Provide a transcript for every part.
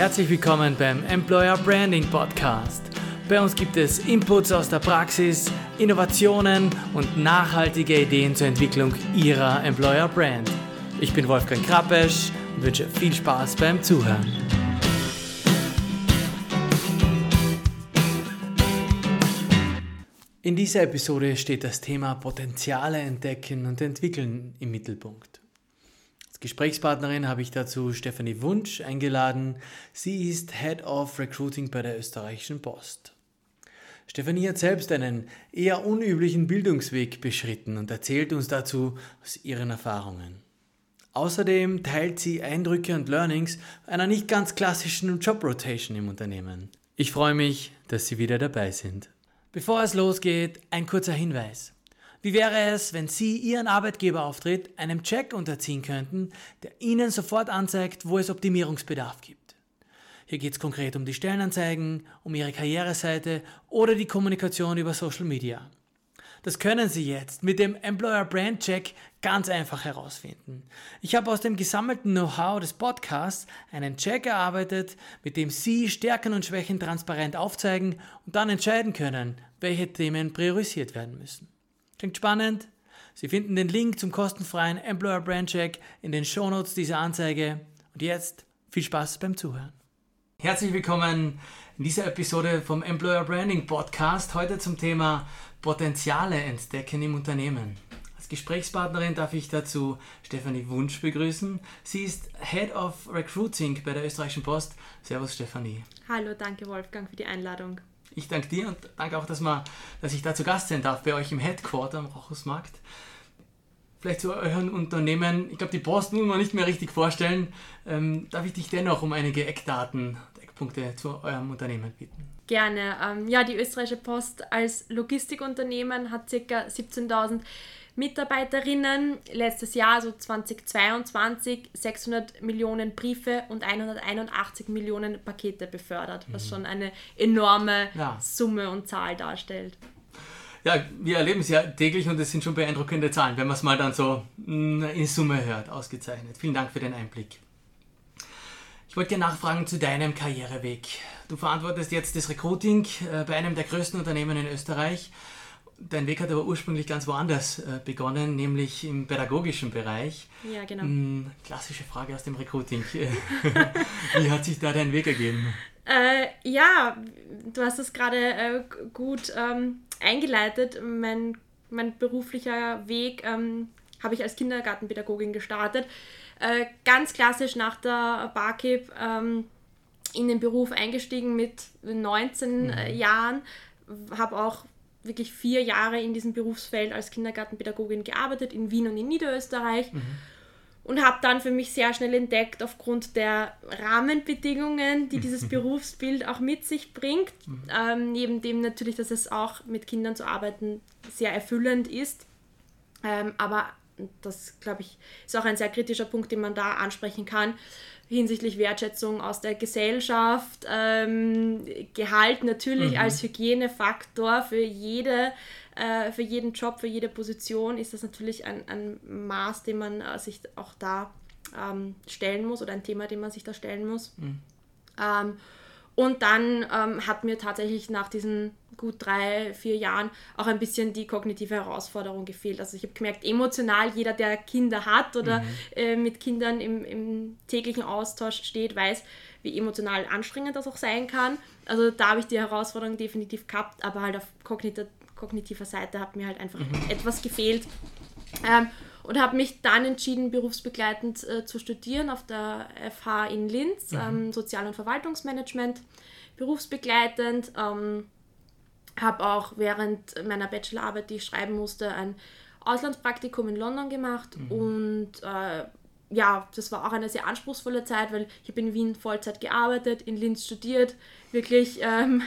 Herzlich willkommen beim Employer Branding Podcast. Bei uns gibt es Inputs aus der Praxis, Innovationen und nachhaltige Ideen zur Entwicklung Ihrer Employer Brand. Ich bin Wolfgang Krappesch und wünsche viel Spaß beim Zuhören. In dieser Episode steht das Thema Potenziale entdecken und entwickeln im Mittelpunkt. Gesprächspartnerin habe ich dazu Stefanie Wunsch eingeladen. Sie ist Head of Recruiting bei der österreichischen Post. Stefanie hat selbst einen eher unüblichen Bildungsweg beschritten und erzählt uns dazu aus ihren Erfahrungen. Außerdem teilt sie Eindrücke und Learnings einer nicht ganz klassischen Job Rotation im Unternehmen. Ich freue mich, dass Sie wieder dabei sind. Bevor es losgeht, ein kurzer Hinweis. Wie wäre es, wenn Sie Ihren Arbeitgeberauftritt einem Check unterziehen könnten, der Ihnen sofort anzeigt, wo es Optimierungsbedarf gibt? Hier geht es konkret um die Stellenanzeigen, um Ihre Karriereseite oder die Kommunikation über Social Media. Das können Sie jetzt mit dem Employer Brand Check ganz einfach herausfinden. Ich habe aus dem gesammelten Know-how des Podcasts einen Check erarbeitet, mit dem Sie Stärken und Schwächen transparent aufzeigen und dann entscheiden können, welche Themen priorisiert werden müssen. Klingt spannend? Sie finden den Link zum kostenfreien Employer Brand Check in den Shownotes dieser Anzeige. Und jetzt viel Spaß beim Zuhören. Herzlich willkommen in dieser Episode vom Employer Branding Podcast. Heute zum Thema Potenziale entdecken im Unternehmen. Als Gesprächspartnerin darf ich dazu Stefanie Wunsch begrüßen. Sie ist Head of Recruiting bei der Österreichischen Post. Servus Stefanie. Hallo, danke Wolfgang für die Einladung. Ich danke dir und danke auch, dass, man, dass ich da zu Gast sein darf bei euch im Headquarter am Rochusmarkt. Vielleicht zu euren Unternehmen, ich glaube, die Post muss man nicht mehr richtig vorstellen. Ähm, darf ich dich dennoch um einige Eckdaten, Eckpunkte zu eurem Unternehmen bitten? Gerne. Ähm, ja, die österreichische Post als Logistikunternehmen hat ca. 17.000 Mitarbeiterinnen. Letztes Jahr, also 2022, 600 Millionen Briefe und 181 Millionen Pakete befördert, was mhm. schon eine enorme ja. Summe und Zahl darstellt. Ja, wir erleben es ja täglich und es sind schon beeindruckende Zahlen, wenn man es mal dann so mm, in Summe hört. Ausgezeichnet. Vielen Dank für den Einblick. Ich wollte dir nachfragen zu deinem Karriereweg. Du verantwortest jetzt das Recruiting äh, bei einem der größten Unternehmen in Österreich. Dein Weg hat aber ursprünglich ganz woanders äh, begonnen, nämlich im pädagogischen Bereich. Ja, genau. Hm, klassische Frage aus dem Recruiting. Wie hat sich da dein Weg ergeben? Äh, ja, du hast es gerade äh, gut ähm, eingeleitet. Mein, mein beruflicher Weg ähm, habe ich als Kindergartenpädagogin gestartet. Äh, ganz klassisch nach der Barkeep ähm, in den Beruf eingestiegen mit 19 mhm. Äh, Jahren, habe auch wirklich vier Jahre in diesem Berufsfeld als Kindergartenpädagogin gearbeitet, in Wien und in Niederösterreich. Mhm. Und habe dann für mich sehr schnell entdeckt, aufgrund der Rahmenbedingungen, die dieses Berufsbild auch mit sich bringt, mhm. ähm, neben dem natürlich, dass es auch mit Kindern zu arbeiten sehr erfüllend ist, ähm, aber das, glaube ich, ist auch ein sehr kritischer Punkt, den man da ansprechen kann, hinsichtlich Wertschätzung aus der Gesellschaft. Ähm, Gehalt natürlich mhm. als Hygienefaktor für, jede, äh, für jeden Job, für jede Position ist das natürlich ein, ein Maß, dem man äh, sich auch da ähm, stellen muss oder ein Thema, dem man sich da stellen muss. Mhm. Ähm, und dann ähm, hat mir tatsächlich nach diesen gut drei, vier Jahren auch ein bisschen die kognitive Herausforderung gefehlt. Also ich habe gemerkt, emotional, jeder, der Kinder hat oder mhm. äh, mit Kindern im, im täglichen Austausch steht, weiß, wie emotional anstrengend das auch sein kann. Also da habe ich die Herausforderung definitiv gehabt, aber halt auf kognitiver, kognitiver Seite hat mir halt einfach mhm. etwas gefehlt. Ähm, und habe mich dann entschieden, berufsbegleitend äh, zu studieren auf der FH in Linz, mhm. ähm, Sozial- und Verwaltungsmanagement, berufsbegleitend. Ähm, habe auch während meiner Bachelorarbeit, die ich schreiben musste, ein Auslandspraktikum in London gemacht mhm. und äh, ja, das war auch eine sehr anspruchsvolle Zeit, weil ich habe in Wien Vollzeit gearbeitet, in Linz studiert, wirklich ähm,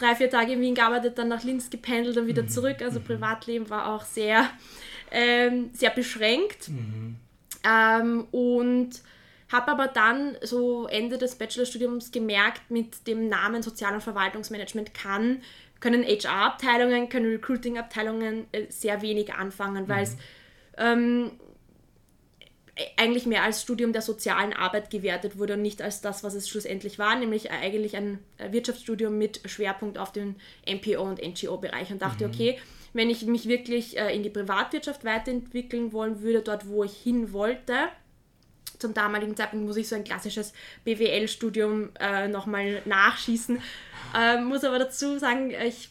drei, vier Tage in Wien gearbeitet, dann nach Linz gependelt und wieder mhm. zurück. Also mhm. Privatleben war auch sehr ähm, sehr beschränkt. Mhm. Ähm, und habe aber dann so Ende des Bachelorstudiums gemerkt, mit dem Namen Sozial- und Verwaltungsmanagement kann, können HR-Abteilungen, können Recruiting-Abteilungen äh, sehr wenig anfangen, weil es mhm. ähm, eigentlich mehr als Studium der sozialen Arbeit gewertet wurde und nicht als das, was es schlussendlich war, nämlich eigentlich ein Wirtschaftsstudium mit Schwerpunkt auf den MPO und NGO-Bereich und dachte, mhm. okay, wenn ich mich wirklich äh, in die Privatwirtschaft weiterentwickeln wollen würde, dort wo ich hin wollte, zum damaligen Zeitpunkt muss ich so ein klassisches BWL-Studium äh, nochmal nachschießen. Äh, muss aber dazu sagen, ich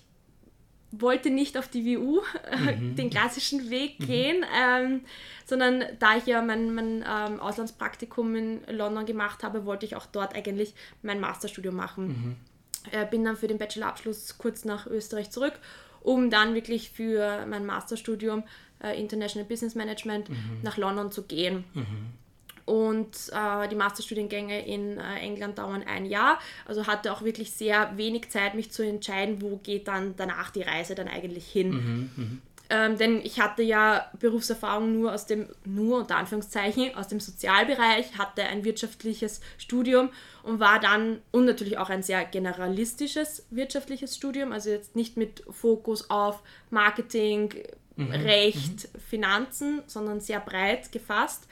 wollte nicht auf die WU mhm. den klassischen Weg mhm. gehen, ähm, sondern da ich ja mein, mein ähm, Auslandspraktikum in London gemacht habe, wollte ich auch dort eigentlich mein Masterstudium machen. Mhm. Äh, bin dann für den Bachelorabschluss kurz nach Österreich zurück, um dann wirklich für mein Masterstudium äh, International Business Management mhm. nach London zu gehen. Mhm. Und äh, die Masterstudiengänge in äh, England dauern ein Jahr. Also hatte auch wirklich sehr wenig Zeit, mich zu entscheiden, wo geht dann danach die Reise dann eigentlich hin. Mhm, mh. Ähm, denn ich hatte ja Berufserfahrung nur aus dem, nur unter Anführungszeichen, aus dem Sozialbereich, hatte ein wirtschaftliches Studium und war dann, und natürlich auch ein sehr generalistisches wirtschaftliches Studium, also jetzt nicht mit Fokus auf Marketing, mhm, Recht, mhm. Finanzen, sondern sehr breit gefasst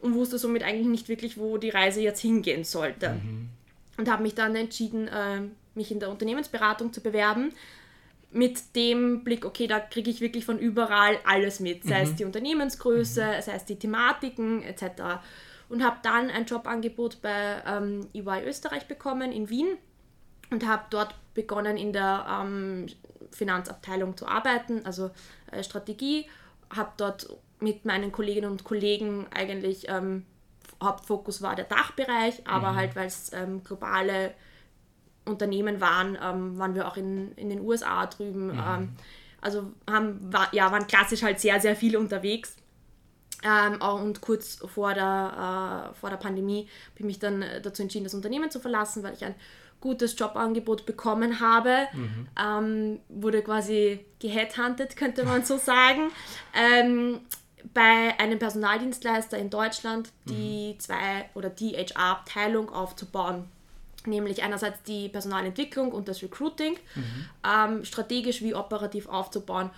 und wusste somit eigentlich nicht wirklich, wo die Reise jetzt hingehen sollte. Mhm. Und habe mich dann entschieden, äh, mich in der Unternehmensberatung zu bewerben. Mit dem Blick, okay, da kriege ich wirklich von überall alles mit, sei mhm. es die Unternehmensgröße, mhm. sei es die Thematiken etc. Und habe dann ein Jobangebot bei ähm, EY Österreich bekommen in Wien und habe dort begonnen in der ähm, Finanzabteilung zu arbeiten, also äh, Strategie, habe dort mit meinen Kolleginnen und Kollegen eigentlich ähm, Hauptfokus war der Dachbereich, aber mhm. halt, weil es ähm, globale Unternehmen waren, ähm, waren wir auch in, in den USA drüben. Mhm. Ähm, also haben, war, ja, waren klassisch halt sehr, sehr viel unterwegs. Ähm, und kurz vor der, äh, vor der Pandemie habe ich mich dann äh, dazu entschieden, das Unternehmen zu verlassen, weil ich ein gutes Jobangebot bekommen habe. Mhm. Ähm, wurde quasi geheadhuntet, könnte man so sagen. Ähm, bei einem Personaldienstleister in Deutschland die mhm. zwei oder die HR-Abteilung aufzubauen. Nämlich einerseits die Personalentwicklung und das Recruiting, mhm. ähm, strategisch wie operativ aufzubauen.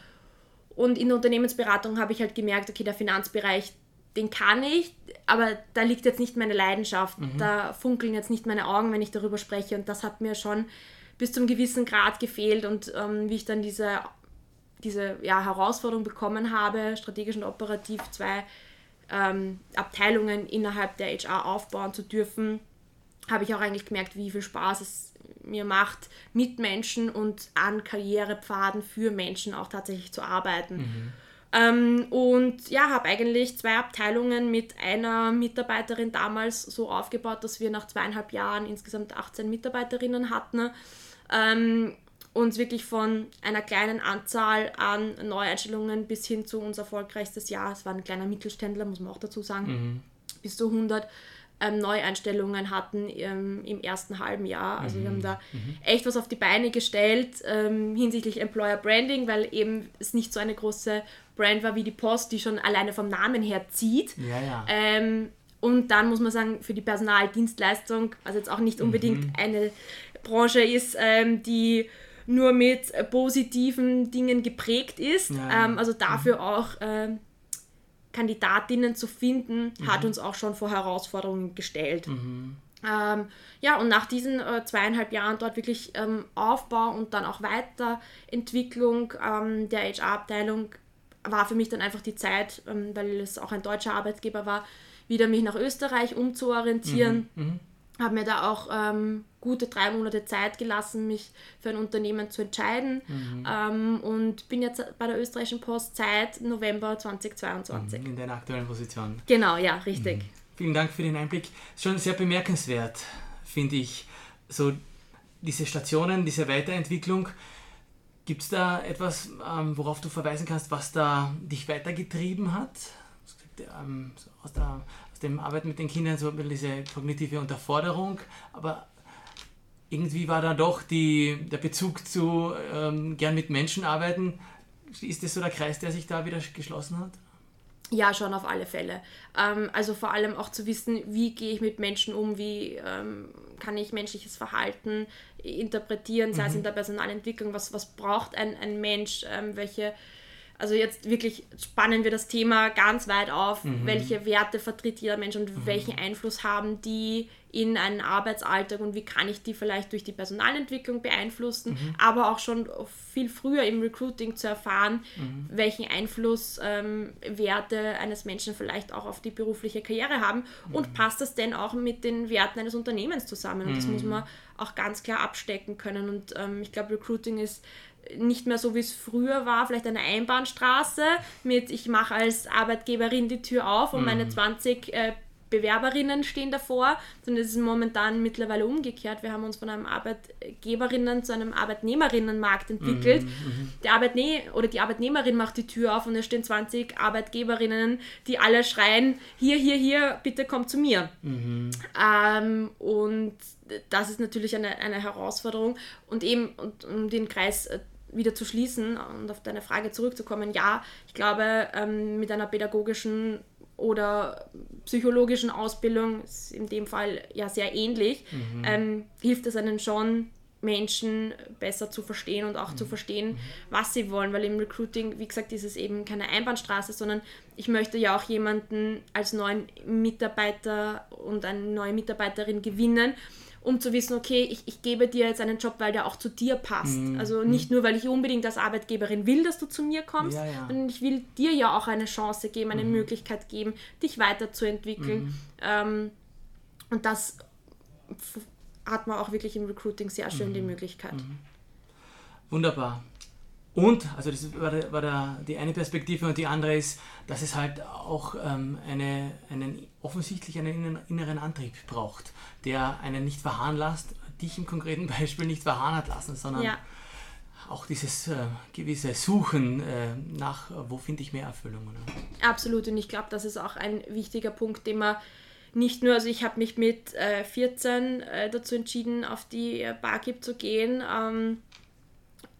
Und in der Unternehmensberatung habe ich halt gemerkt, okay, der Finanzbereich, den kann ich, aber da liegt jetzt nicht meine Leidenschaft, mhm. da funkeln jetzt nicht meine Augen, wenn ich darüber spreche. Und das hat mir schon bis zum gewissen Grad gefehlt. Und ähm, wie ich dann diese diese ja, Herausforderung bekommen habe, strategisch und operativ zwei ähm, Abteilungen innerhalb der HR aufbauen zu dürfen, habe ich auch eigentlich gemerkt, wie viel Spaß es mir macht, mit Menschen und an Karrierepfaden für Menschen auch tatsächlich zu arbeiten. Mhm. Ähm, und ja, habe eigentlich zwei Abteilungen mit einer Mitarbeiterin damals so aufgebaut, dass wir nach zweieinhalb Jahren insgesamt 18 Mitarbeiterinnen hatten. Ähm, uns wirklich von einer kleinen Anzahl an Neueinstellungen bis hin zu unser erfolgreichstes Jahr, es war ein kleiner Mittelständler, muss man auch dazu sagen, mhm. bis zu 100 ähm, Neueinstellungen hatten ähm, im ersten halben Jahr. Also mhm. wir haben mhm. da mhm. echt was auf die Beine gestellt ähm, hinsichtlich Employer Branding, weil eben es nicht so eine große Brand war wie die Post, die schon alleine vom Namen her zieht. Ja, ja. Ähm, und dann muss man sagen, für die Personaldienstleistung, also jetzt auch nicht unbedingt mhm. eine Branche ist, ähm, die nur mit positiven Dingen geprägt ist. Ja. Ähm, also dafür mhm. auch ähm, Kandidatinnen zu finden, mhm. hat uns auch schon vor Herausforderungen gestellt. Mhm. Ähm, ja, und nach diesen äh, zweieinhalb Jahren dort wirklich ähm, Aufbau und dann auch Weiterentwicklung ähm, der HR-Abteilung war für mich dann einfach die Zeit, ähm, weil es auch ein deutscher Arbeitgeber war, wieder mich nach Österreich umzuorientieren. Mhm. Habe mir da auch ähm, gute drei Monate Zeit gelassen, mich für ein Unternehmen zu entscheiden mhm. ähm, und bin jetzt bei der österreichischen Post seit November 2022. Mhm, in deiner aktuellen Position. Genau, ja, richtig. Mhm. Vielen Dank für den Einblick. Schon sehr bemerkenswert, finde ich. So diese Stationen, diese Weiterentwicklung. Gibt es da etwas, ähm, worauf du verweisen kannst, was da dich weitergetrieben hat? Ähm, aus der dem Arbeiten mit den Kindern so ein bisschen diese kognitive Unterforderung, aber irgendwie war da doch die, der Bezug zu ähm, gern mit Menschen arbeiten. Ist das so der Kreis, der sich da wieder geschlossen hat? Ja, schon auf alle Fälle. Ähm, also vor allem auch zu wissen, wie gehe ich mit Menschen um, wie ähm, kann ich menschliches Verhalten interpretieren, sei mhm. es in der Personalentwicklung, was, was braucht ein, ein Mensch, ähm, welche Also jetzt wirklich spannen wir das Thema ganz weit auf, mhm. welche Werte vertritt jeder Mensch und mhm. welchen Einfluss haben die in einen Arbeitsalltag und wie kann ich die vielleicht durch die Personalentwicklung beeinflussen, mhm. aber auch schon viel früher im Recruiting zu erfahren, mhm. welchen Einfluss ähm, Werte eines Menschen vielleicht auch auf die berufliche Karriere haben mhm. und passt das denn auch mit den Werten eines Unternehmens zusammen. Und das muss mhm. man auch ganz klar abstecken können. Und ähm, ich glaube, Recruiting ist nicht mehr so, wie es früher war, vielleicht eine Einbahnstraße mit, ich mache als Arbeitgeberin die Tür auf und mhm. meine 20 äh, Bewerberinnen stehen davor, sondern es ist momentan mittlerweile umgekehrt. Wir haben uns von einem Arbeitgeberinnen zu einem Arbeitnehmerinnenmarkt entwickelt. Mhm, mhm. Der Arbeitne oder die Arbeitnehmerin macht die Tür auf und es stehen 20 Arbeitgeberinnen, die alle schreien, hier, hier, hier, bitte komm zu mir. Mhm. Ähm, und das ist natürlich eine, eine Herausforderung. Und eben, und, um den Kreis äh, wieder zu schließen und auf deine Frage zurückzukommen, ja, ich glaube, ähm, mit einer pädagogischen oder psychologischen Ausbildung, ist in dem Fall ja sehr ähnlich, mhm. ähm, hilft es einem schon, Menschen besser zu verstehen und auch mhm. zu verstehen, mhm. was sie wollen, weil im Recruiting, wie gesagt, ist es eben keine Einbahnstraße, sondern ich möchte ja auch jemanden als neuen Mitarbeiter und eine neue Mitarbeiterin gewinnen um zu wissen, okay, ich, ich gebe dir jetzt einen Job, weil der auch zu dir passt. Mhm. Also nicht nur, weil ich unbedingt als Arbeitgeberin will, dass du zu mir kommst, ja, ja. sondern ich will dir ja auch eine Chance geben, eine mhm. Möglichkeit geben, dich weiterzuentwickeln. Mhm. Ähm, und das hat man auch wirklich im Recruiting sehr schön die mhm. Möglichkeit. Mhm. Wunderbar. Und, also das war, der, war der, die eine Perspektive und die andere ist, dass es halt auch ähm, eine, einen, offensichtlich einen inneren Antrieb braucht, der einen nicht verharren lässt, dich im konkreten Beispiel nicht verharren hat lassen, sondern ja. auch dieses äh, gewisse Suchen äh, nach, wo finde ich mehr Erfüllung. Oder? Absolut und ich glaube, das ist auch ein wichtiger Punkt, den man nicht nur, also ich habe mich mit äh, 14 äh, dazu entschieden, auf die Barkeep zu gehen. Ähm,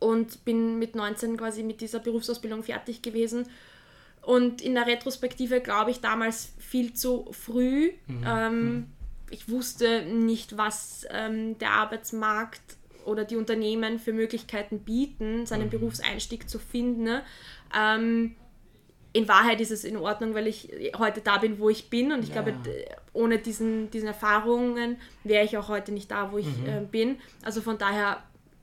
und bin mit 19 quasi mit dieser Berufsausbildung fertig gewesen. Und in der Retrospektive glaube ich damals viel zu früh. Mhm. Ähm, mhm. ich wusste nicht, was ähm, der Arbeitsmarkt oder die Unternehmen für Möglichkeiten bieten, seinen mhm. Berufseinstieg zu finden. Ne? Ähm, in Wahrheit ist es in Ordnung, weil ich heute da bin, wo ich bin. Und ich ja. glaube, ohne diesen, diesen Erfahrungen wäre ich auch heute nicht da, wo ich mhm. äh, bin. Also von daher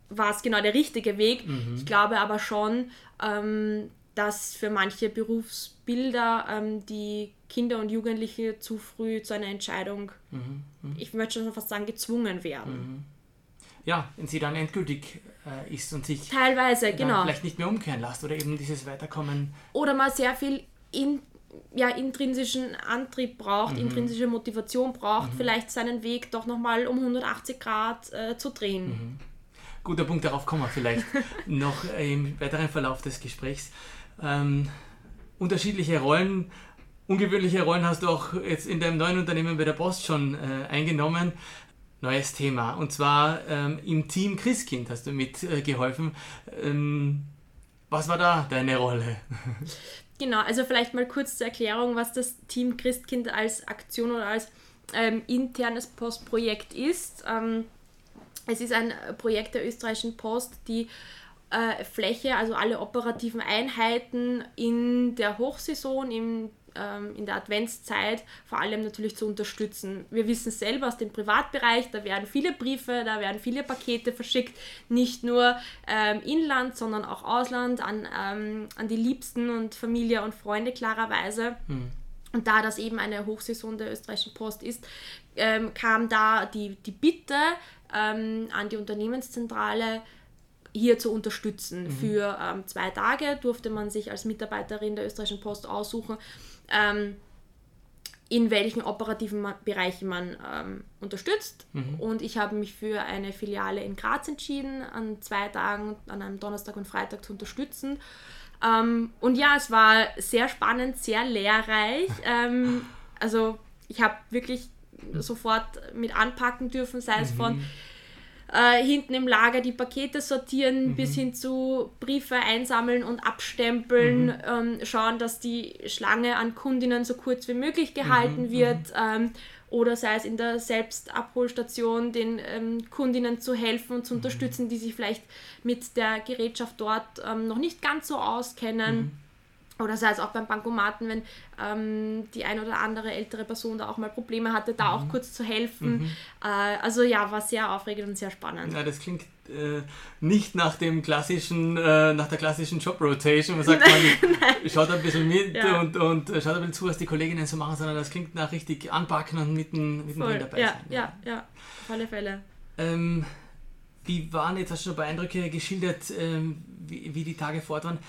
war es genau der richtige Weg. Mhm. Ich glaube aber schon, ähm, dass für manche Berufsbilder ähm, die Kinder und Jugendliche zu früh zu einer Entscheidung, mhm. Mhm. ich möchte schon fast sagen, gezwungen werden. Mhm. Ja, wenn sie dann endgültig äh, ist und sich teilweise genau vielleicht nicht mehr umkehren lässt oder eben dieses Weiterkommen oder mal sehr viel in, ja, intrinsischen Antrieb braucht, mhm. intrinsische Motivation braucht, mhm. vielleicht seinen Weg doch nochmal um 180 Grad äh, zu drehen. Mhm guter Punkt, darauf kommen wir vielleicht noch im weiteren Verlauf des Gesprächs. Ähm, unterschiedliche Rollen, ungewöhnliche Rollen hast du auch jetzt in deinem neuen Unternehmen bei der Post schon äh, eingenommen. Neues Thema und zwar ähm, im Team Christkind hast du mitgeholfen. Äh, ähm, was war da deine Rolle? Genau, also vielleicht mal kurz zur Erklärung, was das Team Christkind als Aktion oder als ähm, internes Postprojekt ist. Es ist ein Projekt der österreichischen Post, die äh, Fläche, also alle operativen Einheiten in der Hochsaison, im, ähm, in der Adventszeit vor allem natürlich zu unterstützen. Wir wissen selber aus dem Privatbereich, da werden viele Briefe, da werden viele Pakete verschickt, nicht nur ähm, Inland, sondern auch Ausland an, ähm, an die Liebsten und Familie und Freunde klarerweise. Hm. Und da das eben eine Hochsaison der österreichischen Post ist, ähm, kam da die, die Bitte, ähm, an die Unternehmenszentrale hier zu unterstützen. Mhm. Für ähm, zwei Tage durfte man sich als Mitarbeiterin der österreichischen Post aussuchen, ähm, in welchen operativen Bereichen man ähm, unterstützt. Mhm. Und ich habe mich für eine Filiale in Graz entschieden, an zwei Tagen, an einem Donnerstag und Freitag zu unterstützen. Ähm, und ja, es war sehr spannend, sehr lehrreich. Ähm, also ich habe wirklich sofort mit anpacken dürfen, sei es mhm. von äh, hinten im Lager die Pakete sortieren, mhm. bis hin zu Briefe einsammeln und abstempeln, mhm. ähm, schauen, dass die Schlange an Kundinnen so kurz wie möglich gehalten mhm. wird. Mhm. Ähm, oder sei es in der Selbstabholstation den ähm, Kundinnen zu helfen und zu mhm. unterstützen, die sich vielleicht mit der Gerätschaft dort ähm, noch nicht ganz so auskennen. Oder sei es auch beim Bankomaten, wenn ähm, die ein oder andere ältere Person da auch mal Probleme hatte, da mhm. auch kurz zu helfen. Mhm. Äh, also ja, war sehr aufregend und sehr spannend. Ja, das klingt äh, nicht nach dem klassischen, äh, nach der klassischen Job Rotation. Man sagt, man schaut ein bisschen mit ja. und, und schaut ein bisschen zu, was die Kolleginnen so machen, sondern das klingt nach richtig anpacken und mitten, mitten Voll. dabei ja, sein. Ja, ja, ja, auf alle Fälle. Ähm, wie waren jetzt, hast du schon ein paar Eindrücke geschildert, ähm, wie, wie die Tage fort waren.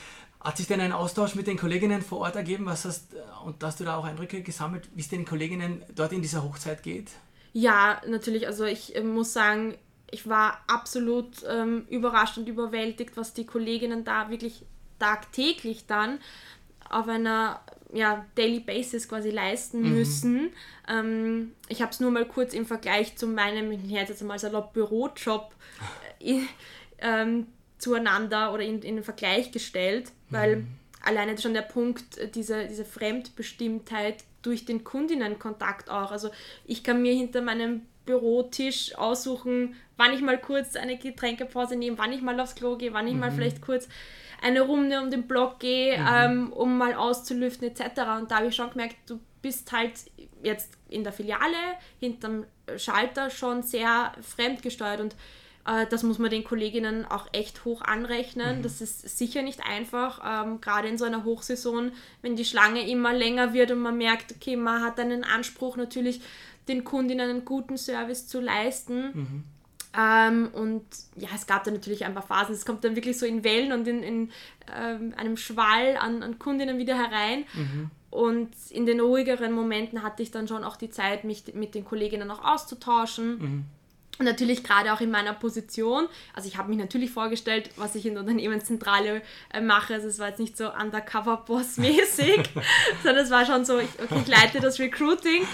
Hat sich denn ein Austausch mit den Kolleginnen vor Ort ergeben? Was hast, und hast du da auch Eindrücke gesammelt, wie es den Kolleginnen dort in dieser Hochzeit geht? Ja, natürlich. Also ich äh, muss sagen, ich war absolut ähm, überrascht und überwältigt, was die Kolleginnen da wirklich tagtäglich dann auf einer ja, Daily Basis quasi leisten mhm. müssen. Ähm, ich habe es nur mal kurz im Vergleich zu meinem, ich jetzt mal salopp Bürojob äh, ähm, zueinander oder in, in den Vergleich gestellt, weil mhm. alleine schon der Punkt, äh, diese, diese Fremdbestimmtheit durch den Kundinnenkontakt auch. Also ich kann mir hinter meinem Bürotisch aussuchen, wann ich mal kurz eine Getränkepause nehme, wann ich mal aufs Klo gehe, wann ich mhm. mal vielleicht kurz eine Runde um den Block gehe, mhm. ähm, um mal auszulüften etc. Und da habe ich schon gemerkt, du bist halt jetzt in der Filiale hinterm Schalter schon sehr fremdgesteuert und das muss man den Kolleginnen auch echt hoch anrechnen. Mhm. Das ist sicher nicht einfach, ähm, gerade in so einer Hochsaison, wenn die Schlange immer länger wird und man merkt, okay, man hat einen Anspruch natürlich, den Kundinnen einen guten Service zu leisten. Mhm. Ähm, und ja, es gab da natürlich ein paar Phasen. Es kommt dann wirklich so in Wellen und in, in ähm, einem Schwall an, an Kundinnen wieder herein. Mhm. Und in den ruhigeren Momenten hatte ich dann schon auch die Zeit, mich mit den Kolleginnen auch auszutauschen. Mhm. Und natürlich gerade auch in meiner Position. Also ich habe mich natürlich vorgestellt, was ich in der Unternehmenszentrale äh, mache. Also es war jetzt nicht so Undercover-Boss-mäßig, sondern es war schon so, ich, okay, ich leite das Recruiting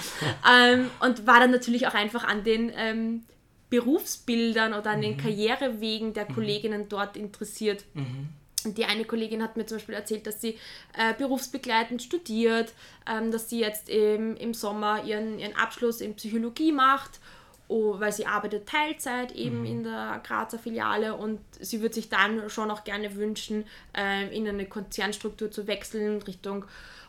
ähm, und war dann natürlich auch einfach an den ähm, Berufsbildern oder an mhm. den Karrierewegen der mhm. Kolleginnen dort interessiert. Mhm. Die eine Kollegin hat mir zum Beispiel erzählt, dass sie äh, berufsbegleitend studiert, ähm, dass sie jetzt im, im Sommer ihren, ihren Abschluss in Psychologie macht oh, weil sie arbeitet Teilzeit eben mhm. in der Grazer Filiale und sie würde sich dann schon auch gerne wünschen, äh, in eine Konzernstruktur zu wechseln Richtung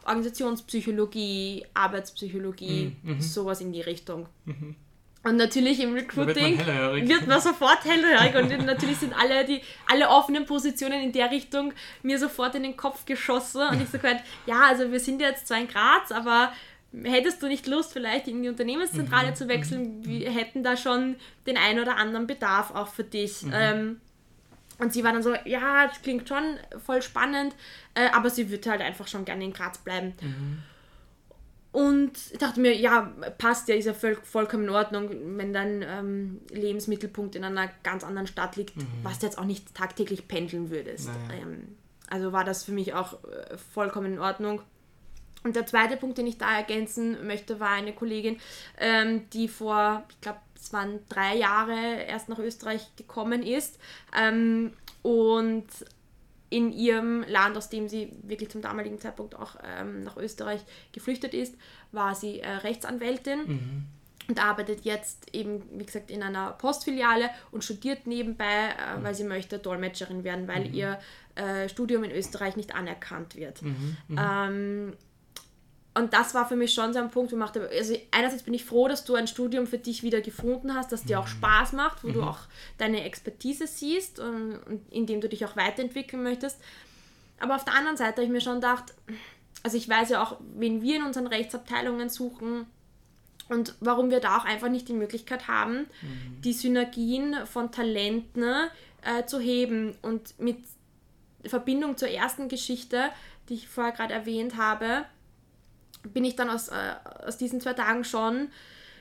Organisationspsychologie, Arbeitspsychologie, mhm. mhm. sowas in die Richtung. Mhm. Und natürlich im Recruiting wird man, wird man sofort hellhörig und natürlich sind alle die alle offenen Positionen in der Richtung mir sofort in den Kopf geschossen und ich so halt, ja, also wir sind jetzt zwar in Graz, aber hättest du nicht Lust, vielleicht in die Unternehmenszentrale mhm. zu wechseln? Wir hätten da schon den ein oder anderen Bedarf auch für dich. Mhm. Ähm, und sie war dann so, ja, das klingt schon voll spannend, äh, aber sie würde halt einfach schon gerne in Graz bleiben. Mhm. Und ich dachte mir, ja, passt ja, ist ja voll, vollkommen in Ordnung, wenn dein ähm, Lebensmittelpunkt in einer ganz anderen Stadt liegt, mhm. was du jetzt auch nicht tagtäglich pendeln würdest. Naja. Ähm, also war das für mich auch äh, vollkommen in Ordnung. Und der zweite Punkt, den ich da ergänzen möchte, war eine Kollegin, ähm, die vor, ich glaube, es waren drei Jahre erst nach Österreich gekommen ist ähm, und in ihrem Land, aus dem sie wirklich zum damaligen Zeitpunkt auch ähm, nach Österreich geflüchtet ist, war sie äh, Rechtsanwältin. Mhm. Und arbeitet jetzt eben, wie gesagt, in einer Postfiliale und studiert nebenbei, äh, mhm. weil sie möchte Dolmetscherin werden, weil mhm. ihr äh, Studium in Österreich nicht anerkannt wird. Mhm. mhm. Ähm, und das war für mich schon so ein Punkt, wo ich dachte, also einerseits bin ich froh, dass du ein Studium für dich wieder gefunden hast, das dir auch mhm. Spaß macht, wo mhm. du auch deine Expertise siehst und, und in dem du dich auch weiterentwickeln möchtest. Aber auf der anderen Seite habe ich mir schon gedacht, also ich weiß ja auch, wen wir in unseren Rechtsabteilungen suchen und warum wir da auch einfach nicht die Möglichkeit haben, mhm. die Synergien von Talenten äh, zu heben. Und mit Verbindung zur ersten Geschichte, die ich vorher gerade erwähnt habe, bin ich dann aus, äh, aus diesen zwei Tagen schon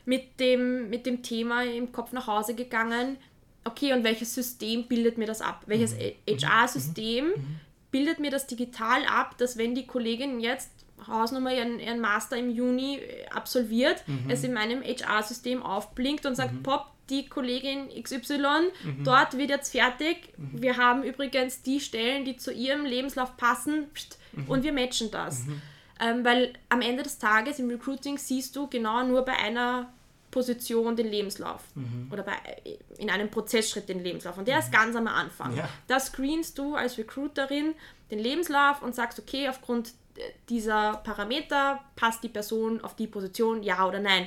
mit dem, mit dem Thema im Kopf nach Hause gegangen. Okay, und welches System bildet mir das ab? Welches mhm. HR-System mhm. mhm. bildet mir das digital ab, dass wenn die Kollegin jetzt Hausnummer ihren, ihren Master im Juni äh, absolviert, mhm. es in meinem HR-System aufblinkt und sagt, mhm. Pop, die Kollegin XY, mhm. dort wird jetzt fertig. Mhm. Wir haben übrigens die Stellen, die zu ihrem Lebenslauf passen pst, mhm. und wir matchen das. Ähm, weil am Ende des Tages im Recruiting siehst du genau nur bei einer Position den Lebenslauf Mhm. oder bei, in einem Prozessschritt den Lebenslauf. Und der ist ganz am Anfang. Ja. Da screenst du als Recruiterin den Lebenslauf und sagst, okay, aufgrund dieser Parameter passt die Person auf die Position, ja oder nein.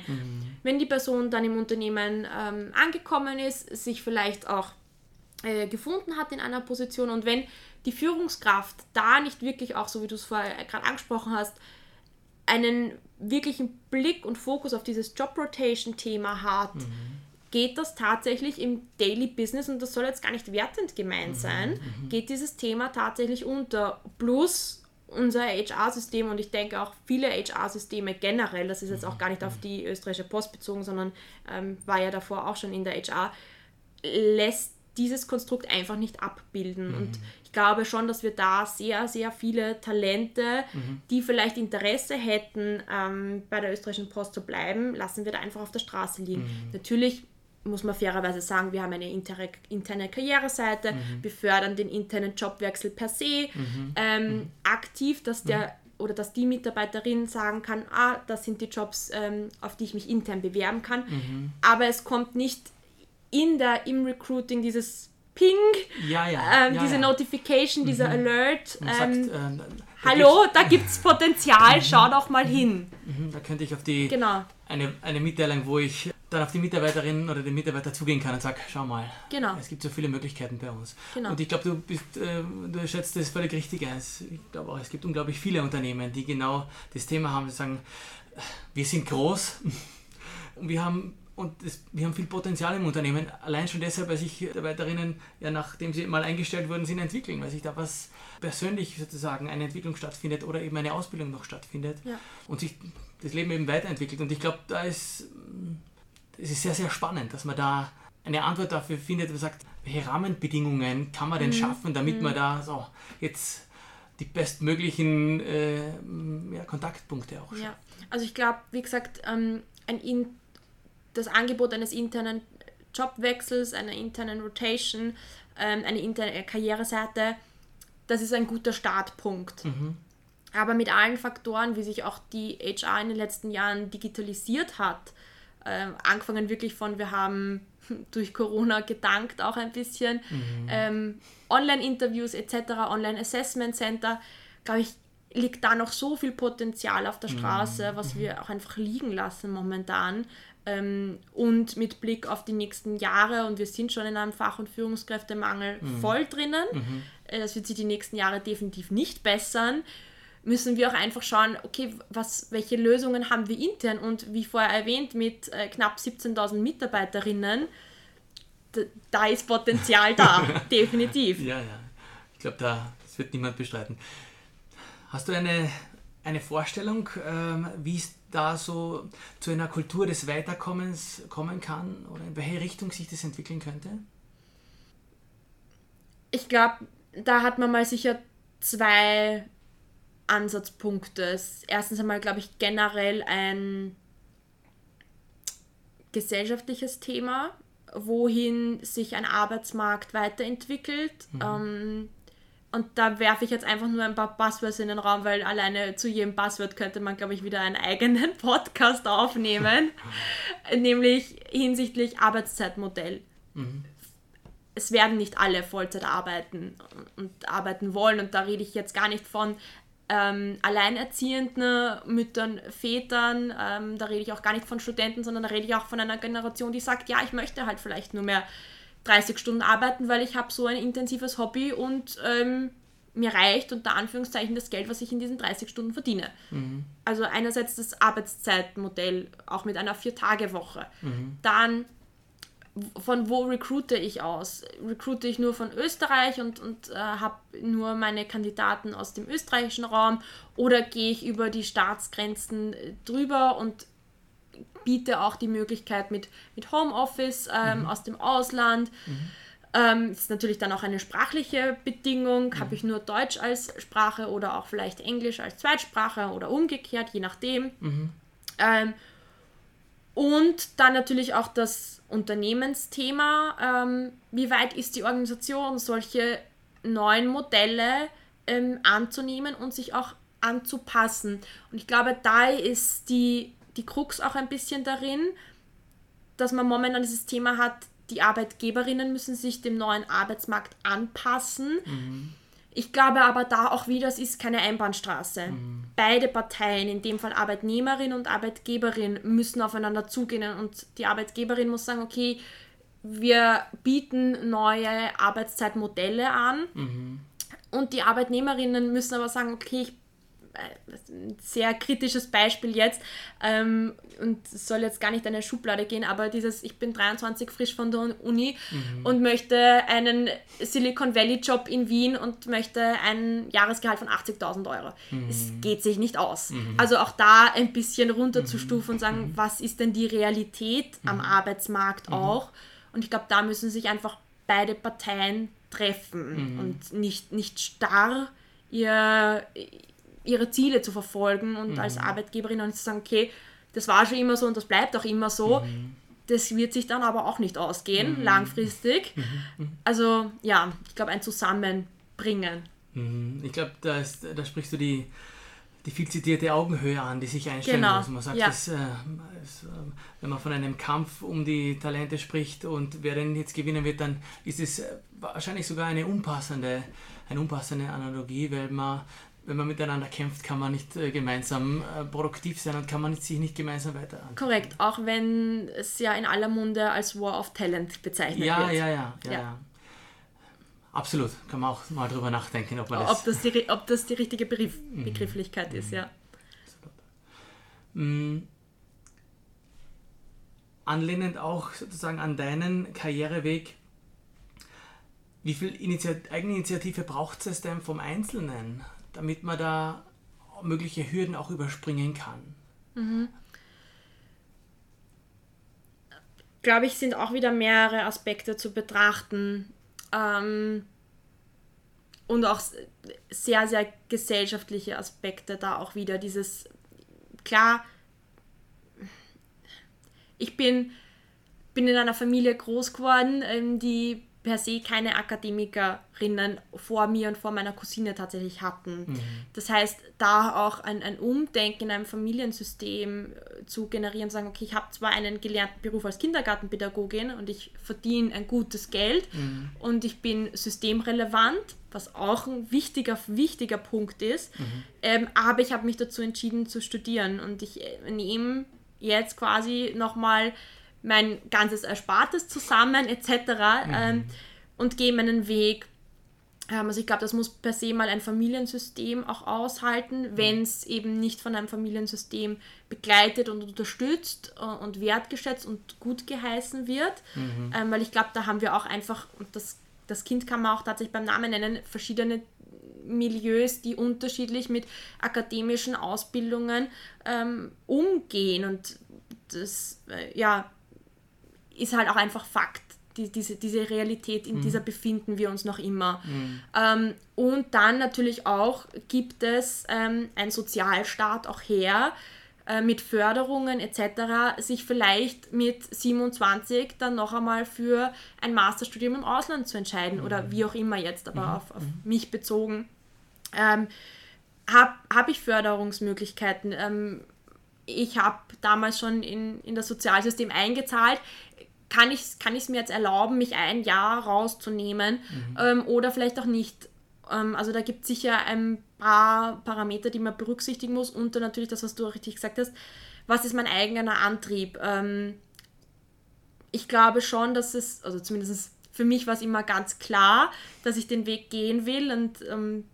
Wenn die Person dann im Unternehmen ähm, angekommen ist, sich vielleicht auch äh, gefunden hat in einer Position. Und wenn die Führungskraft da nicht wirklich auch, so wie du es vorher gerade angesprochen hast, einen wirklichen Blick und Fokus auf dieses Job Rotation Thema hat, geht das tatsächlich im Daily Business, und das soll jetzt gar nicht wertend gemeint sein, geht dieses Thema tatsächlich unter. Plus unser HR-System und ich denke auch viele HR-Systeme generell, das ist jetzt auch gar nicht auf die österreichische Post bezogen, sondern ähm, war ja davor auch schon in der HR, lässt dieses Konstrukt einfach nicht abbilden. Und ich glaube schon, dass wir da sehr, sehr viele Talente, die vielleicht Interesse hätten, ähm, bei der österreichischen Post zu bleiben, lassen wir da einfach auf der Straße liegen. Natürlich muss man fairerweise sagen, wir haben eine interne, interne Karriereseite, wir fördern den internen Jobwechsel per se. Ähm, aktiv, dass der oder dass die Mitarbeiterin sagen kann, ah, das sind die Jobs, ähm, auf die ich mich intern bewerben kann. Aber es kommt nicht in der, im Recruiting dieses Ping, Ja, ja. ähm, ja, diese. Notification, dieser Alert. Man Ähm, sagt, äh, da Hallo, da gibt es Potenzial, schau doch mal hin. gibt's- mhm, Da könnte ich auf die Genau, eine, eine Mitteilung, wo ich dann auf die Mitarbeiterin oder den Mitarbeiter zugehen kann und sage, schau mal, genau. es gibt so viele Möglichkeiten bei uns. Genau. Und ich glaube, du bist, äh, du schätzt das völlig richtig ein. Ich glaube auch, es gibt unglaublich viele Unternehmen, die genau das Thema haben, die sagen, wir sind groß und wir haben und das, wir haben viel Potenzial im Unternehmen, allein schon deshalb, weil sich Mitarbeiterinnen, ja, nachdem sie mal eingestellt wurden, sind entwickeln, weil sich da was persönlich sozusagen eine Entwicklung stattfindet oder eben eine Ausbildung noch stattfindet Ja. und sich das Leben eben weiterentwickelt. Und ich glaube, da ist es ist sehr, sehr spannend, dass man da eine Antwort dafür findet, man sagt, welche Rahmenbedingungen kann man denn schaffen, damit man da so jetzt die bestmöglichen äh, ja, Kontaktpunkte auch schafft. Ja, also ich glaube, wie gesagt, ähm, ein in, das Angebot eines internen Jobwechsels, einer internen Rotation, ähm, eine interne Karriereseite, das ist ein guter Startpunkt. Aber mit allen Faktoren, wie sich auch die HR in den letzten Jahren digitalisiert hat, ähm, angefangen wirklich von, wir haben durch Corona gedankt auch ein bisschen, ähm, Online-Interviews etc., Online-Assessment Center, glaube ich, liegt da noch so viel Potenzial auf der Straße, was wir auch einfach liegen lassen momentan. Ähm, und mit Blick auf die nächsten Jahre, und wir sind schon in einem Fach- und Führungskräftemangel voll drinnen, äh, das wird sich die nächsten Jahre definitiv nicht bessern, müssen wir auch einfach schauen, okay, was, welche Lösungen haben wir intern und wie vorher erwähnt, mit äh, knapp 17.000 Mitarbeiterinnen, da ist Potenzial da, definitiv. Ja, ja. Ich glaube, da das wird niemand bestreiten. Hast du eine, eine Vorstellung, ähm, wie es da so zu einer Kultur des Weiterkommens kommen kann oder in welche Richtung sich das entwickeln könnte? Ich glaube, da hat man mal sicher zwei Ansatzpunkte. Erstens einmal, glaube ich, generell ein gesellschaftliches Thema, wohin sich ein Arbeitsmarkt weiterentwickelt. Ähm, und da werfe ich jetzt einfach nur ein paar Buzzwords in den Raum, weil alleine zu jedem Buzzword könnte man, glaube ich, wieder einen eigenen Podcast aufnehmen, nämlich hinsichtlich Arbeitszeitmodell. Es werden nicht alle Vollzeit arbeiten und arbeiten wollen. Und da rede ich jetzt gar nicht von ähm, alleinerziehenden Müttern, Vätern, ähm, da rede ich auch gar nicht von Studenten, sondern da rede ich auch von einer Generation, die sagt, ja, ich möchte halt vielleicht nur mehr 30 Stunden arbeiten, weil ich habe so ein intensives Hobby und ähm, mir reicht unter Anführungszeichen das Geld, was ich in diesen 30 Stunden verdiene. Also einerseits das Arbeitszeitmodell, auch mit einer Vier-Tage-Woche. Dann von wo recruite ich aus? Recruite ich nur von Österreich und, und äh, habe nur meine Kandidaten aus dem österreichischen Raum oder gehe ich über die Staatsgrenzen äh, drüber und biete auch die Möglichkeit mit, mit Homeoffice ähm, aus dem Ausland. Ähm, ist natürlich dann auch eine sprachliche Bedingung. Habe ich nur Deutsch als Sprache oder auch vielleicht Englisch als Zweitsprache oder umgekehrt, je nachdem. Ähm, und dann natürlich auch das Unternehmensthema. Ähm, wie weit ist die Organisation, solche neuen Modelle ähm, anzunehmen und sich auch anzupassen? Und ich glaube, da ist die, die Krux auch ein bisschen darin, dass man momentan dieses Thema hat, die Arbeitgeberinnen müssen sich dem neuen Arbeitsmarkt anpassen. Mhm. Ich glaube aber da auch wieder, es ist keine Einbahnstraße. Mhm. Beide Parteien, in dem Fall Arbeitnehmerin und Arbeitgeberin, müssen aufeinander zugehen und die Arbeitgeberin muss sagen, okay, wir bieten neue Arbeitszeitmodelle an mhm. und die Arbeitnehmerinnen müssen aber sagen, okay, ich ein sehr kritisches Beispiel jetzt ähm, und es soll jetzt gar nicht in eine Schublade gehen, aber dieses, ich bin 23 frisch von der Uni mhm. und möchte einen Silicon Valley Job in Wien und möchte ein Jahresgehalt von 80.000 Euro. Es mhm. geht sich nicht aus. Mhm. Also auch da ein bisschen runterzustufen und sagen, mhm. was ist denn die Realität am mhm. Arbeitsmarkt mhm. auch? Und ich glaube, da müssen sich einfach beide Parteien treffen und nicht, nicht starr ihr, ihre Ziele zu verfolgen und mhm. als Arbeitgeberin und zu sagen, okay, das war schon immer so und das bleibt auch immer so. Mhm. Das wird sich dann aber auch nicht ausgehen, mhm. langfristig. Mhm. Mhm. Also ja, ich glaube, ein Zusammenbringen. Mhm. Ich glaube, da, da sprichst du die, die viel zitierte Augenhöhe an, die sich einstellen genau. muss. Man sagt, ja. dass, äh, wenn man von einem Kampf um die Talente spricht und wer denn jetzt gewinnen wird, dann ist es wahrscheinlich sogar eine unpassende, eine unpassende Analogie, weil man wenn man miteinander kämpft, kann man nicht äh, gemeinsam äh, produktiv sein und kann man sich nicht gemeinsam weiter. Korrekt, auch wenn es ja in aller Munde als War of Talent bezeichnet ja, wird. Ja, ja, ja, ja. Absolut, kann man auch mal drüber nachdenken, ob man das. Ob das die, ob das die richtige Begriff, mhm. Begrifflichkeit mhm. ist, ja. Mhm. Anlehnend auch sozusagen an deinen Karriereweg, wie viel Initiat Eigeninitiative braucht es denn vom Einzelnen? Damit man da mögliche Hürden auch überspringen kann. Mhm. Glaube ich, sind auch wieder mehrere Aspekte zu betrachten. Ähm, und auch sehr, sehr gesellschaftliche Aspekte da auch wieder. Dieses, klar, ich bin, bin in einer Familie groß geworden, ähm, die per se keine Akademikerinnen vor mir und vor meiner Cousine tatsächlich hatten. Mhm. Das heißt, da auch ein, ein Umdenken in einem Familiensystem äh, zu generieren, sagen, okay, ich habe zwar einen gelernten Beruf als Kindergartenpädagogin und ich verdiene ein gutes Geld mhm. und ich bin systemrelevant, was auch ein wichtiger, wichtiger Punkt ist, mhm. ähm, aber ich habe mich dazu entschieden zu studieren und ich äh, nehme jetzt quasi nochmal mein ganzes Erspartes zusammen etc. Mhm. Ähm, und gehe meinen Weg. Ähm, also ich glaube, das muss per se mal ein Familiensystem auch aushalten, mhm. wenn es eben nicht von einem Familiensystem begleitet und unterstützt äh, und wertgeschätzt und gut geheißen wird. Mhm. Ähm, weil ich glaube, da haben wir auch einfach, und das, das Kind kann man auch tatsächlich beim Namen nennen, verschiedene Milieus, die unterschiedlich mit akademischen Ausbildungen ähm, umgehen. Und das, äh, ja, ist halt auch einfach Fakt. Die, diese, diese Realität, in mhm. dieser befinden wir uns noch immer. Mhm. Ähm, und dann natürlich auch gibt es ähm, ein Sozialstaat auch her, äh, mit Förderungen etc., sich vielleicht mit 27 dann noch einmal für ein Masterstudium im Ausland zu entscheiden mhm. oder wie auch immer jetzt, aber mhm. auf, auf mhm. mich bezogen. Ähm, habe hab ich Förderungsmöglichkeiten? Ähm, ich habe damals schon in, in das Sozialsystem eingezahlt kann ich es kann mir jetzt erlauben, mich ein Jahr rauszunehmen mhm. ähm, oder vielleicht auch nicht. Ähm, also da gibt es sicher ein paar Parameter, die man berücksichtigen muss und dann natürlich das, was du auch richtig gesagt hast, was ist mein eigener Antrieb? Ähm, ich glaube schon, dass es, also zumindest für mich war es immer ganz klar, dass ich den Weg gehen will und ähm,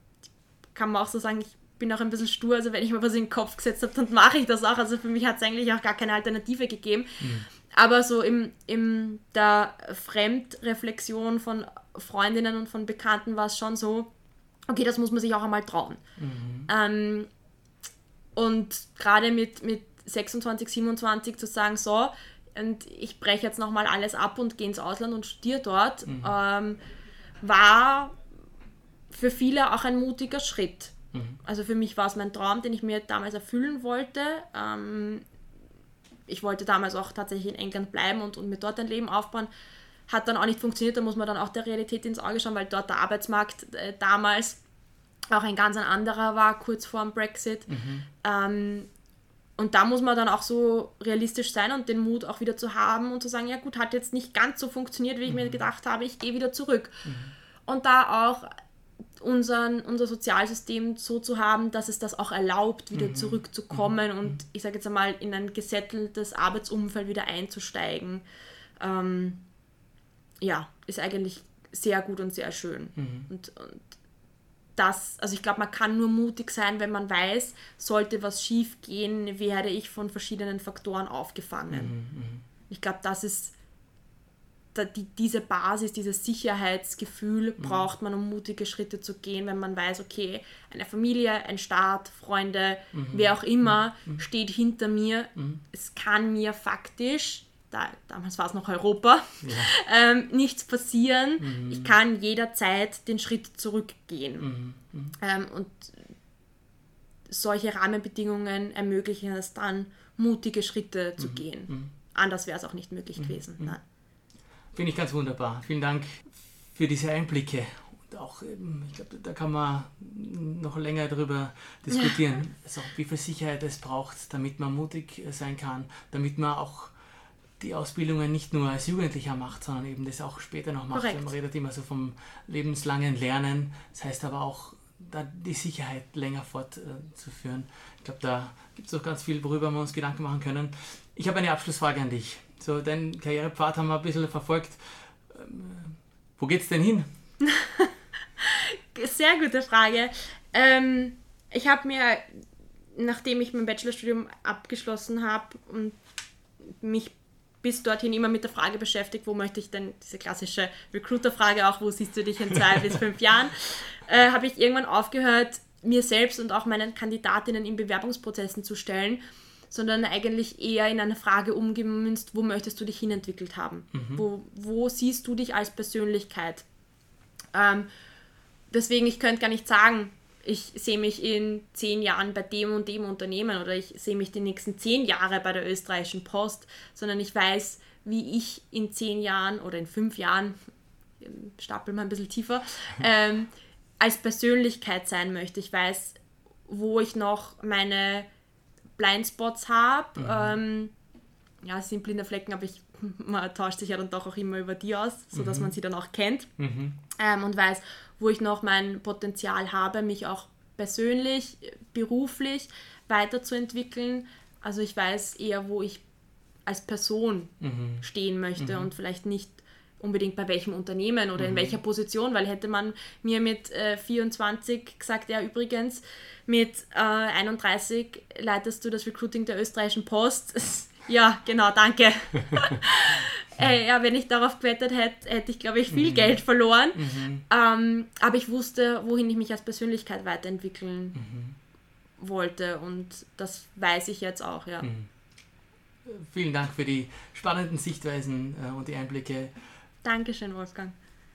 kann man auch so sagen, ich bin auch ein bisschen stur, also wenn ich mir was in den Kopf gesetzt habe, dann mache ich das auch. Also für mich hat es eigentlich auch gar keine Alternative gegeben. Mhm. Aber so im, im der Fremdreflexion von Freundinnen und von Bekannten war es schon so, okay, das muss man sich auch einmal trauen. Mhm. Ähm, und gerade mit, mit 26, 27 zu sagen, so, und ich breche jetzt nochmal alles ab und gehe ins Ausland und studiere dort, mhm. ähm, war für viele auch ein mutiger Schritt. Mhm. Also für mich war es mein Traum, den ich mir damals erfüllen wollte. Ähm, ich wollte damals auch tatsächlich in England bleiben und, und mir dort ein Leben aufbauen. Hat dann auch nicht funktioniert, da muss man dann auch der Realität ins Auge schauen, weil dort der Arbeitsmarkt äh, damals auch ein ganz anderer war, kurz vor dem Brexit. Mhm. Ähm, und da muss man dann auch so realistisch sein und den Mut auch wieder zu haben und zu sagen, ja gut, hat jetzt nicht ganz so funktioniert, wie ich mhm. mir gedacht habe, ich gehe wieder zurück. Mhm. Und da auch unseren, unser Sozialsystem so zu haben, dass es das auch erlaubt, wieder mhm. zurückzukommen mhm. und ich sage jetzt einmal in ein gesetteltes Arbeitsumfeld wieder einzusteigen. Ähm, ja, ist eigentlich sehr gut und sehr schön. Mhm. Und, und das, also ich glaube, man kann nur mutig sein, wenn man weiß, sollte was schief gehen, werde ich von verschiedenen Faktoren aufgefangen. Mhm, mhm. ich glaube, das ist die, diese Basis, dieses Sicherheitsgefühl mhm. braucht man, um mutige Schritte zu gehen, wenn man weiß, okay, eine Familie, ein Staat, Freunde, mhm. wer auch immer mhm. steht hinter mir. Mhm. Es kann mir faktisch da, damals war es noch Europa, ja. ähm, nichts passieren. Mhm. Ich kann jederzeit den Schritt zurückgehen. Mhm. Mhm. Ähm, und solche Rahmenbedingungen ermöglichen es dann, mutige Schritte zu mhm. gehen. Mhm. Anders wäre es auch nicht möglich mhm. gewesen. Nein. Finde ich ganz wunderbar. Vielen Dank für diese Einblicke. Und auch, ich glaube, da kann man noch länger darüber diskutieren, ja. also, wie viel Sicherheit es braucht, damit man mutig sein kann, damit man auch die Ausbildungen nicht nur als Jugendlicher macht, sondern eben das auch später noch macht. Korrekt. Man redet immer so vom lebenslangen Lernen. Das heißt aber auch, da die Sicherheit länger fortzuführen. ich glaube, da gibt es noch ganz viel, worüber wir uns Gedanken machen können. Ich habe eine Abschlussfrage an dich. So, deinen Karrierepfad haben wir ein bisschen verfolgt. Wo geht's denn hin? Sehr gute Frage. Ähm, ich habe mir, nachdem ich mein Bachelorstudium abgeschlossen habe und mich bis dorthin immer mit der Frage beschäftigt, wo möchte ich denn, diese klassische Recruiter-Frage auch, wo siehst du dich in zwei bis fünf Jahren, äh, habe ich irgendwann aufgehört, mir selbst und auch meinen Kandidatinnen in Bewerbungsprozessen zu stellen, sondern eigentlich eher in eine Frage umgemünzt, wo möchtest du dich hinentwickelt haben? Mhm. Wo, wo siehst du dich als Persönlichkeit? Ähm, deswegen, ich könnte gar nicht sagen, ich sehe mich in zehn Jahren bei dem und dem Unternehmen oder ich sehe mich die nächsten zehn Jahre bei der österreichischen Post, sondern ich weiß, wie ich in zehn Jahren oder in fünf Jahren, stapeln wir ein bisschen tiefer, ähm, als Persönlichkeit sein möchte. Ich weiß, wo ich noch meine Blindspots habe. Mhm. Ähm, ja, es sind blinde Flecken, aber ich, man tauscht sich ja dann doch auch immer über die aus, sodass mhm. man sie dann auch kennt mhm. ähm, und weiß, wo ich noch mein Potenzial habe, mich auch persönlich, beruflich weiterzuentwickeln. Also ich weiß eher, wo ich als Person mhm. stehen möchte mhm. und vielleicht nicht unbedingt bei welchem Unternehmen oder mhm. in welcher Position, weil hätte man mir mit äh, 24 gesagt, ja übrigens, mit äh, 31 leitest du das Recruiting der österreichischen Post. ja, genau, danke. Äh, ja, wenn ich darauf gewettet hätte, hätte ich, glaube ich, viel mhm. Geld verloren. Mhm. Ähm, aber ich wusste, wohin ich mich als Persönlichkeit weiterentwickeln mhm. wollte. Und das weiß ich jetzt auch, ja. Mhm. Vielen Dank für die spannenden Sichtweisen äh, und die Einblicke. Dankeschön, Wolfgang.